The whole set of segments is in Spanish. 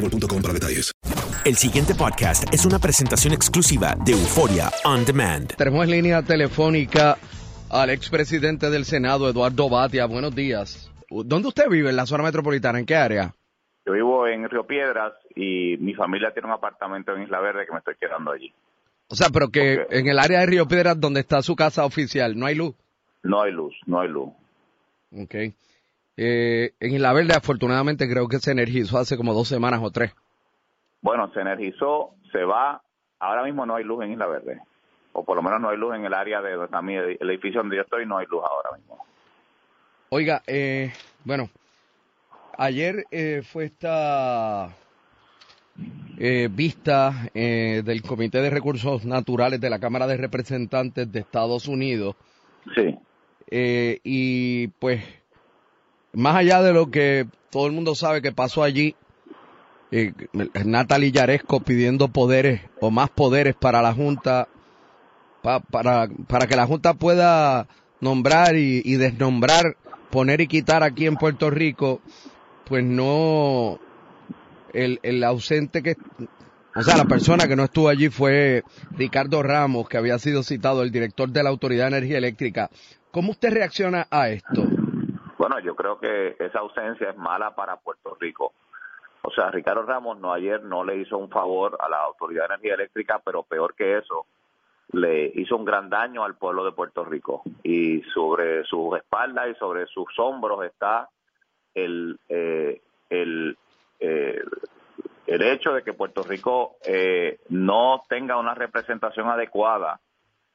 boostmobile.com para detalles. El siguiente podcast es una presentación exclusiva de Euforia On Demand. Tenemos en línea telefónica al expresidente del Senado, Eduardo Batia. Buenos días. ¿Dónde usted vive? ¿En la zona metropolitana? ¿En qué área? Yo vivo en Río Piedras y mi familia tiene un apartamento en Isla Verde que me estoy quedando allí. O sea, pero que en el área de Río Piedras, donde está su casa oficial, ¿no hay luz? No hay luz, no hay luz. Ok. Eh, en Isla Verde, afortunadamente, creo que se energizó hace como dos semanas o tres. Bueno, se energizó, se va. Ahora mismo no hay luz en Isla Verde. O por lo menos no hay luz en el área de donde está mi ed- el edificio donde yo estoy, no hay luz ahora mismo. Oiga, eh, bueno, ayer eh, fue esta eh, vista eh, del Comité de Recursos Naturales de la Cámara de Representantes de Estados Unidos. Sí. Eh, y pues, más allá de lo que todo el mundo sabe que pasó allí, eh, Natalie Yaresco pidiendo poderes o más poderes para la Junta, pa- para, para que la Junta pueda nombrar y, y desnombrar, poner y quitar aquí en Puerto Rico, pues no, el, el ausente que, o sea, la persona que no estuvo allí fue Ricardo Ramos, que había sido citado, el director de la Autoridad de Energía Eléctrica. ¿Cómo usted reacciona a esto? Bueno, yo creo que esa ausencia es mala para Puerto Rico. O sea, Ricardo Ramos no ayer no le hizo un favor a la Autoridad de Energía Eléctrica, pero peor que eso, le hizo un gran daño al pueblo de Puerto Rico. Y sobre sus espaldas y sobre sus hombros está el, eh, el, eh, el hecho de que Puerto Rico eh, no tenga una representación adecuada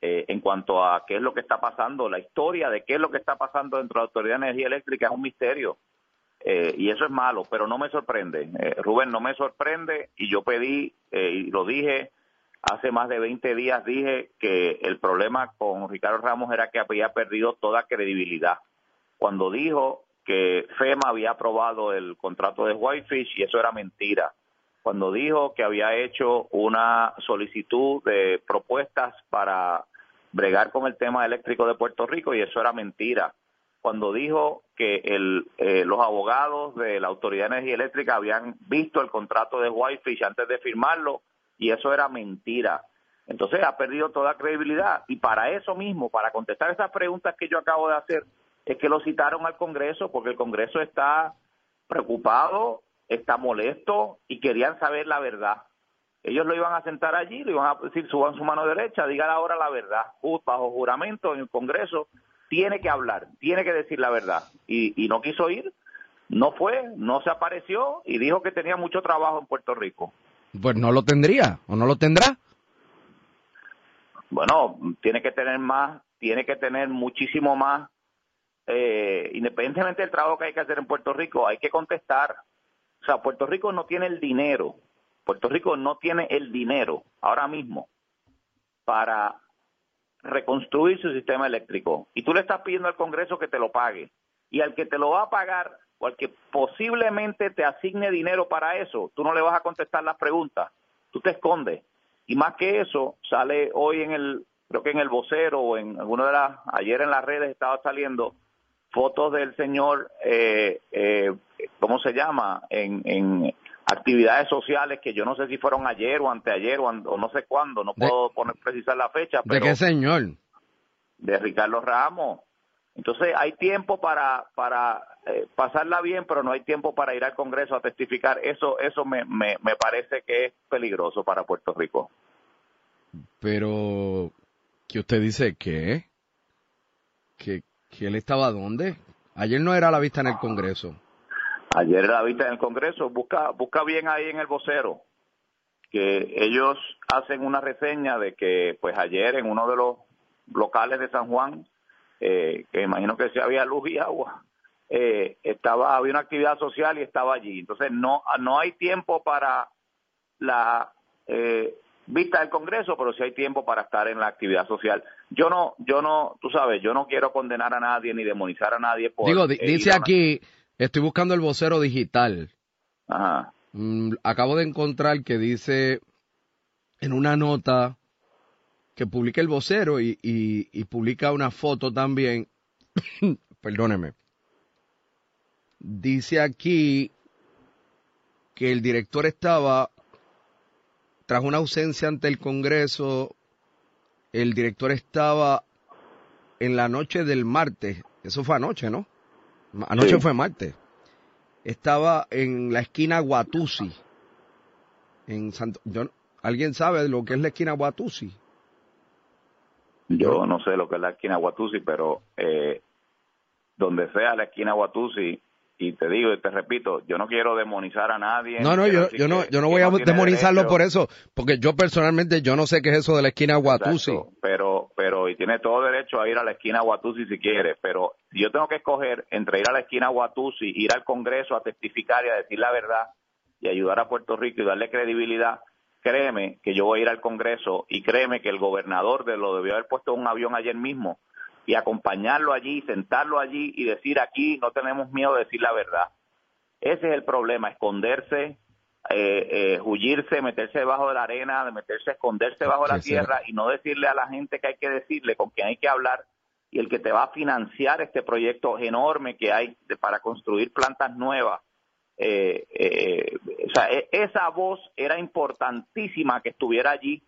eh, en cuanto a qué es lo que está pasando, la historia de qué es lo que está pasando dentro de la Autoridad de Energía Eléctrica es un misterio. Eh, y eso es malo, pero no me sorprende. Eh, Rubén, no me sorprende y yo pedí, eh, y lo dije hace más de 20 días, dije que el problema con Ricardo Ramos era que había perdido toda credibilidad. Cuando dijo que FEMA había aprobado el contrato de Whitefish y eso era mentira. Cuando dijo que había hecho una solicitud de propuestas para bregar con el tema eléctrico de Puerto Rico y eso era mentira cuando dijo que el, eh, los abogados de la Autoridad de Energía Eléctrica habían visto el contrato de Whitefish antes de firmarlo y eso era mentira. Entonces ha perdido toda credibilidad y para eso mismo, para contestar esas preguntas que yo acabo de hacer, es que lo citaron al Congreso porque el Congreso está preocupado, está molesto y querían saber la verdad. Ellos lo iban a sentar allí, le iban a decir, suban su mano derecha, digan ahora la verdad. Bajo juramento en el Congreso, tiene que hablar, tiene que decir la verdad. Y, y no quiso ir, no fue, no se apareció y dijo que tenía mucho trabajo en Puerto Rico. Pues no lo tendría, o no lo tendrá. Bueno, tiene que tener más, tiene que tener muchísimo más, eh, independientemente del trabajo que hay que hacer en Puerto Rico, hay que contestar. Sea, Puerto Rico no tiene el dinero, Puerto Rico no tiene el dinero ahora mismo para reconstruir su sistema eléctrico. Y tú le estás pidiendo al Congreso que te lo pague. Y al que te lo va a pagar o al que posiblemente te asigne dinero para eso, tú no le vas a contestar las preguntas. Tú te escondes. Y más que eso, sale hoy en el, creo que en el vocero o en alguna de las, ayer en las redes estaba saliendo fotos del señor, eh, eh, ¿cómo se llama? En, en actividades sociales que yo no sé si fueron ayer o anteayer o, o no sé cuándo, no puedo poner precisar la fecha, ¿De pero qué señor? de Ricardo Ramos. Entonces hay tiempo para para eh, pasarla bien, pero no hay tiempo para ir al Congreso a testificar. Eso eso me, me, me parece que es peligroso para Puerto Rico. Pero, ¿qué usted dice qué? ¿Que, que él estaba dónde? Ayer no era la vista en el Congreso. Ayer era la vista en el Congreso, busca busca bien ahí en el vocero que ellos hacen una reseña de que pues ayer en uno de los locales de San Juan, eh, que imagino que sí había luz y agua, eh, estaba había una actividad social y estaba allí. Entonces no no hay tiempo para la eh, vista del Congreso, pero sí hay tiempo para estar en la actividad social. Yo no yo no, tú sabes, yo no quiero condenar a nadie ni demonizar a nadie por Digo, di- dice aquí, estoy buscando el vocero digital. Ajá. Mm, acabo de encontrar que dice en una nota que publica el vocero y, y- y publica una foto también. Perdóneme. Dice aquí que el director estaba, tras una ausencia ante el Congreso, el director estaba en la noche del martes. Eso fue anoche, ¿no? Anoche Sí. fue martes estaba en la esquina Guatusi. En Santo, yo, ¿Alguien sabe lo que es la esquina Guatusi? Yo no sé lo que es la esquina Guatusi, pero eh, donde sea la esquina Guatusi, y te digo y te repito, yo no quiero demonizar a nadie. No, no, yo, yo no, yo no voy a demonizarlo derecho. por eso, porque yo personalmente yo no sé qué es eso de la esquina Guatusi. Exacto, pero, pero, y tiene todo derecho a ir a la esquina Guatusi si quiere, pero si yo tengo que escoger entre ir a la esquina Guatusi, ir al Congreso a testificar y a decir la verdad y ayudar a Puerto Rico y darle credibilidad, créeme que yo voy a ir al Congreso y créeme que el gobernador de lo debió haber puesto un avión ayer mismo y acompañarlo allí, sentarlo allí y decir aquí no tenemos miedo de decir la verdad. Ese es el problema, esconderse, eh, eh, huirse, meterse debajo de la arena, de meterse, esconderse bajo la Que será. tierra y no decirle a la gente que hay que decirle, con quién hay que hablar y el que te va a financiar este proyecto enorme que hay de- para construir plantas nuevas. Eh, eh, o sea, e- esa voz era importantísima que estuviera allí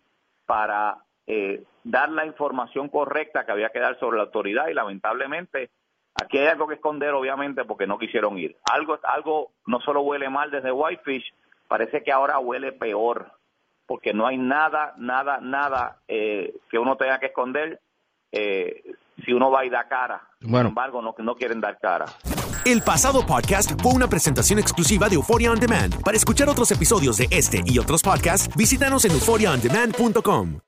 para eh, dar la información correcta que había que dar sobre la autoridad y lamentablemente aquí hay algo que esconder obviamente porque no quisieron ir. Algo, algo no solo huele mal desde Whitefish, parece que ahora huele peor porque no hay nada, nada, nada eh, que uno tenga que esconder eh, si uno va y da cara. Bueno. Sin embargo, no, no quieren dar cara. El pasado podcast fue una presentación exclusiva de Euphoria On Demand. Para escuchar otros episodios de este y otros podcasts, visítanos en euphoriaondemand.com.